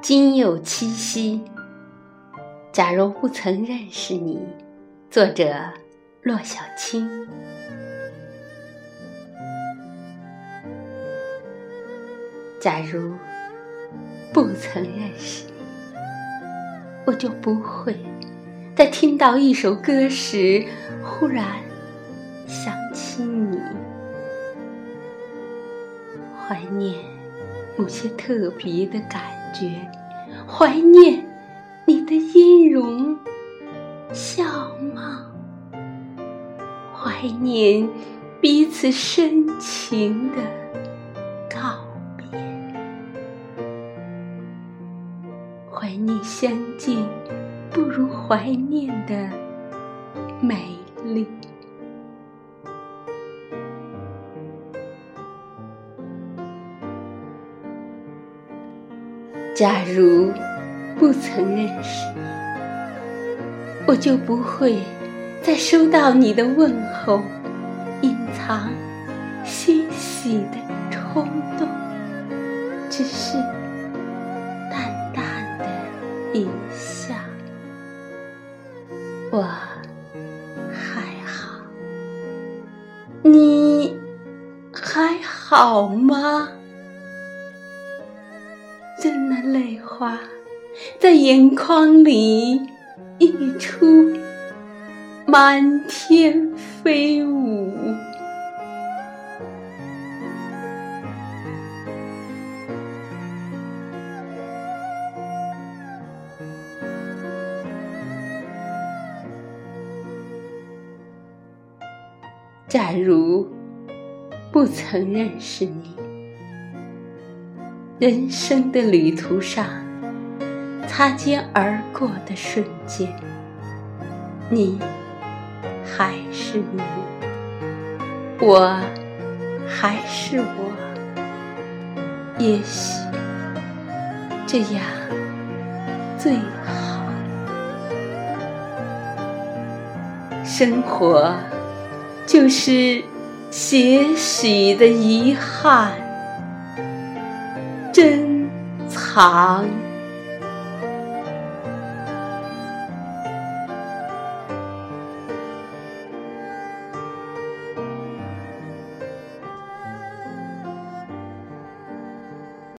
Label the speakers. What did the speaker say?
Speaker 1: 今有七夕。假如不曾认识你，作者骆小青。假如不曾认识你，我就不会在听到一首歌时，忽然想起你，怀念某些特别的感觉，怀念你的音容笑貌，怀念彼此深情的告别。怀念相见不如怀念的美丽。假如不曾认识你，我就不会再收到你的问候，隐藏欣喜的冲动，只是淡淡的。一笑，我还好，你还好吗？真的泪花在眼眶里溢出，满天飞舞。假如不曾认识你，人生的旅途上，擦肩而过的瞬间，你还是你，我还是我，也许这样最好，生活。就是些许的遗憾，珍藏。